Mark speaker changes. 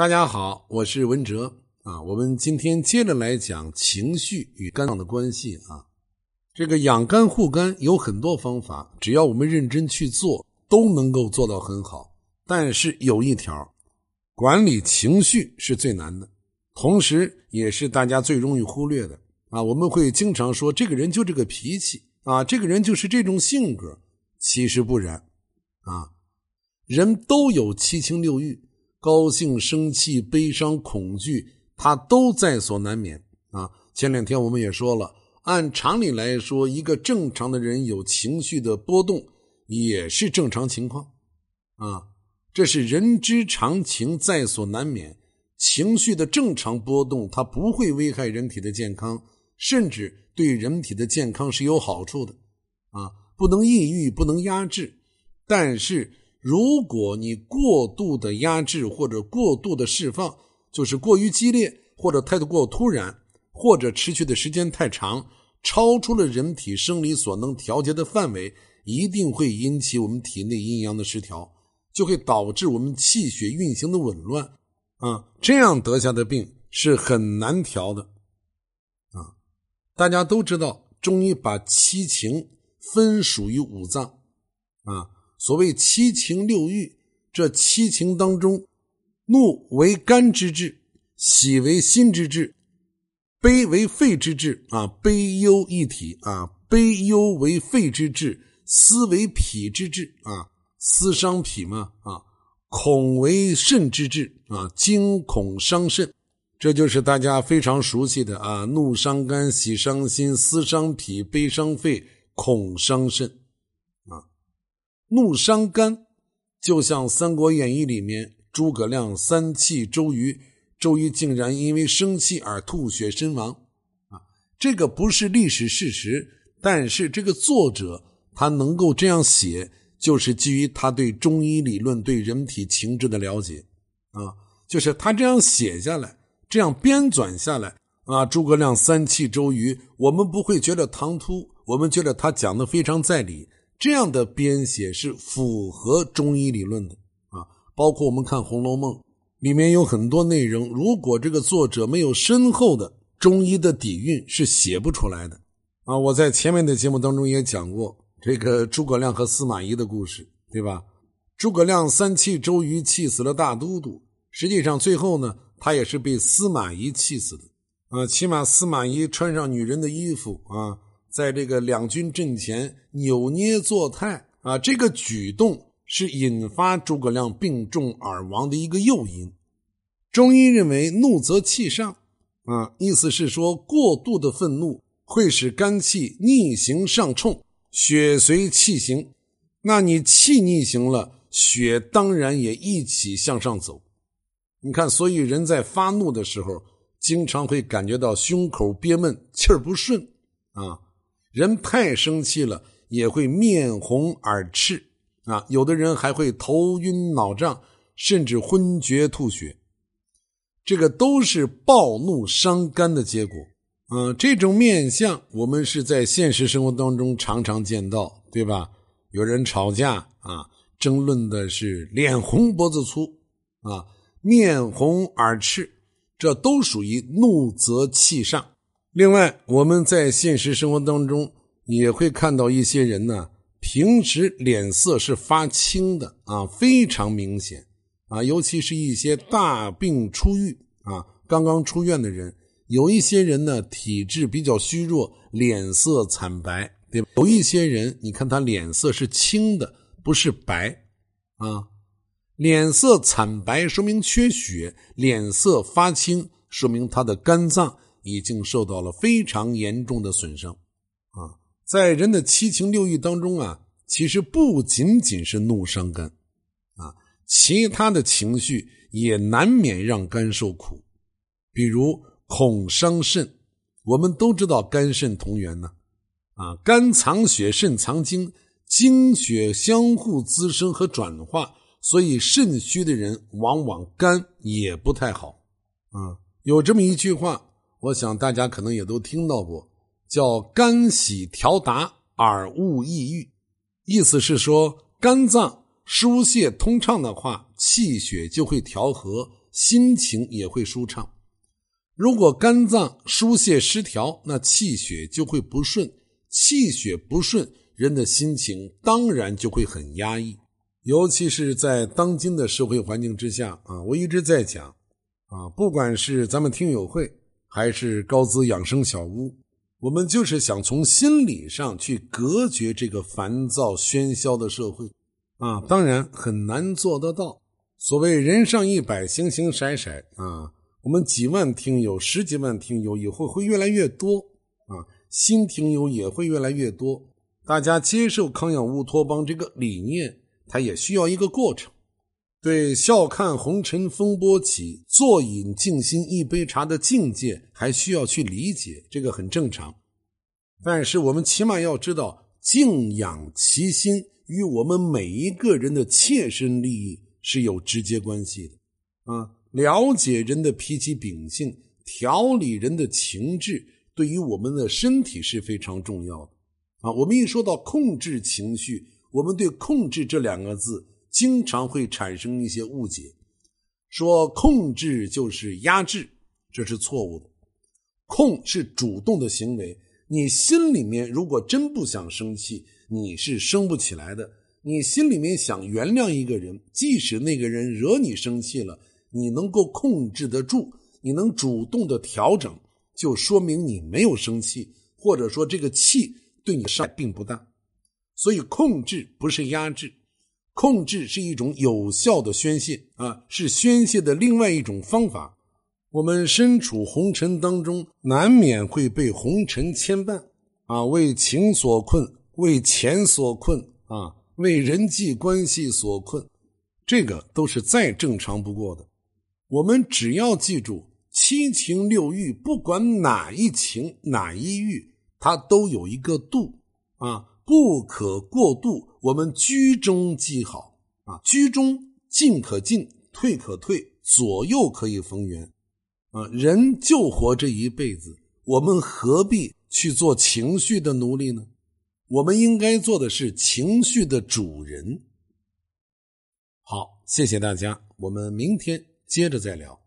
Speaker 1: 大家好，我是文哲啊。我们今天接着来讲情绪与肝脏的关系啊。这个养肝护肝有很多方法，只要我们认真去做，都能够做到很好。但是有一条，管理情绪是最难的，同时也是大家最容易忽略的啊。我们会经常说这个人就这个脾气啊，这个人就是这种性格，其实不然啊。人都有七情六欲。高兴、生气、悲伤、恐惧，它都在所难免啊！前两天我们也说了，按常理来说，一个正常的人有情绪的波动也是正常情况啊，这是人之常情，在所难免。情绪的正常波动，它不会危害人体的健康，甚至对人体的健康是有好处的啊！不能抑郁，不能压制，但是。如果你过度的压制或者过度的释放，就是过于激烈或者态度过突然，或者持续的时间太长，超出了人体生理所能调节的范围，一定会引起我们体内阴阳的失调，就会导致我们气血运行的紊乱，啊，这样得下的病是很难调的，啊，大家都知道，中医把七情分属于五脏，啊。所谓七情六欲，这七情当中，怒为肝之志，喜为心之志，悲为肺之志啊，悲忧一体啊，悲忧为肺之志，思为脾之志啊，思伤脾嘛啊，恐为肾之志啊，惊恐伤肾，这就是大家非常熟悉的啊，怒伤肝，喜伤心，思伤脾，悲伤肺，恐伤肾。怒伤肝，就像《三国演义》里面诸葛亮三气周瑜，周瑜竟然因为生气而吐血身亡。啊，这个不是历史事实，但是这个作者他能够这样写，就是基于他对中医理论、对人体情志的了解。啊，就是他这样写下来，这样编纂下来。啊，诸葛亮三气周瑜，我们不会觉得唐突，我们觉得他讲的非常在理。这样的编写是符合中医理论的啊，包括我们看《红楼梦》，里面有很多内容，如果这个作者没有深厚的中医的底蕴，是写不出来的啊。我在前面的节目当中也讲过这个诸葛亮和司马懿的故事，对吧？诸葛亮三气周瑜，气死了大都督，实际上最后呢，他也是被司马懿气死的啊。起码司马懿穿上女人的衣服啊。在这个两军阵前扭捏作态啊，这个举动是引发诸葛亮病重而亡的一个诱因。中医认为，怒则气上，啊，意思是说，过度的愤怒会使肝气逆行上冲，血随气行。那你气逆行了，血当然也一起向上走。你看，所以人在发怒的时候，经常会感觉到胸口憋闷，气儿不顺啊。人太生气了，也会面红耳赤啊，有的人还会头晕脑胀，甚至昏厥吐血，这个都是暴怒伤肝的结果。嗯，这种面相我们是在现实生活当中常常见到，对吧？有人吵架啊，争论的是脸红脖子粗啊，面红耳赤，这都属于怒则气上。另外，我们在现实生活当中也会看到一些人呢，平时脸色是发青的啊，非常明显啊，尤其是一些大病初愈啊，刚刚出院的人，有一些人呢体质比较虚弱，脸色惨白，对吧？有一些人，你看他脸色是青的，不是白啊，脸色惨白说明缺血，脸色发青说明他的肝脏。已经受到了非常严重的损伤，啊，在人的七情六欲当中啊，其实不仅仅是怒伤肝，啊，其他的情绪也难免让肝受苦，比如恐伤肾。我们都知道肝肾同源呢，啊，肝藏血，肾藏精，精血相互滋生和转化，所以肾虚的人往往肝也不太好，啊，有这么一句话。我想大家可能也都听到过，叫“肝喜调达而勿抑郁”，意思是说肝脏疏泄通畅的话，气血就会调和，心情也会舒畅。如果肝脏疏泄失调，那气血就会不顺，气血不顺，人的心情当然就会很压抑。尤其是在当今的社会环境之下啊，我一直在讲啊，不管是咱们听友会，还是高资养生小屋，我们就是想从心理上去隔绝这个烦躁喧嚣的社会啊，当然很难做得到。所谓人上一百，形形色色啊。我们几万听友、十几万听友以后会越来越多啊，新听友也会越来越多。大家接受康养乌托邦这个理念，它也需要一个过程。对笑看红尘风波起，坐饮静心一杯茶的境界，还需要去理解，这个很正常。但是我们起码要知道，静养其心与我们每一个人的切身利益是有直接关系的啊。了解人的脾气秉性，调理人的情志，对于我们的身体是非常重要的啊！我们一说到控制情绪，我们对“控制”这两个字经常会产生一些误解，说控制就是压制，这是错误的。控是主动的行为，你心里面如果真不想生气，你是生不起来的。你心里面想原谅一个人，即使那个人惹你生气了。你能够控制得住，你能主动的调整，就说明你没有生气，或者说这个气对你伤害并不大。所以控制不是压制，控制是一种有效的宣泄啊，是宣泄的另外一种方法。我们身处红尘当中，难免会被红尘牵绊啊，为情所困，为钱所困啊，为人际关系所困，这个都是再正常不过的。我们只要记住七情六欲，不管哪一情哪一欲，它都有一个度啊，不可过度。我们居中即好啊，居中进可进，退可退，左右可以逢源啊。人就活这一辈子，我们何必去做情绪的奴隶呢？我们应该做的是情绪的主人。好，谢谢大家，我们明天。接着再聊。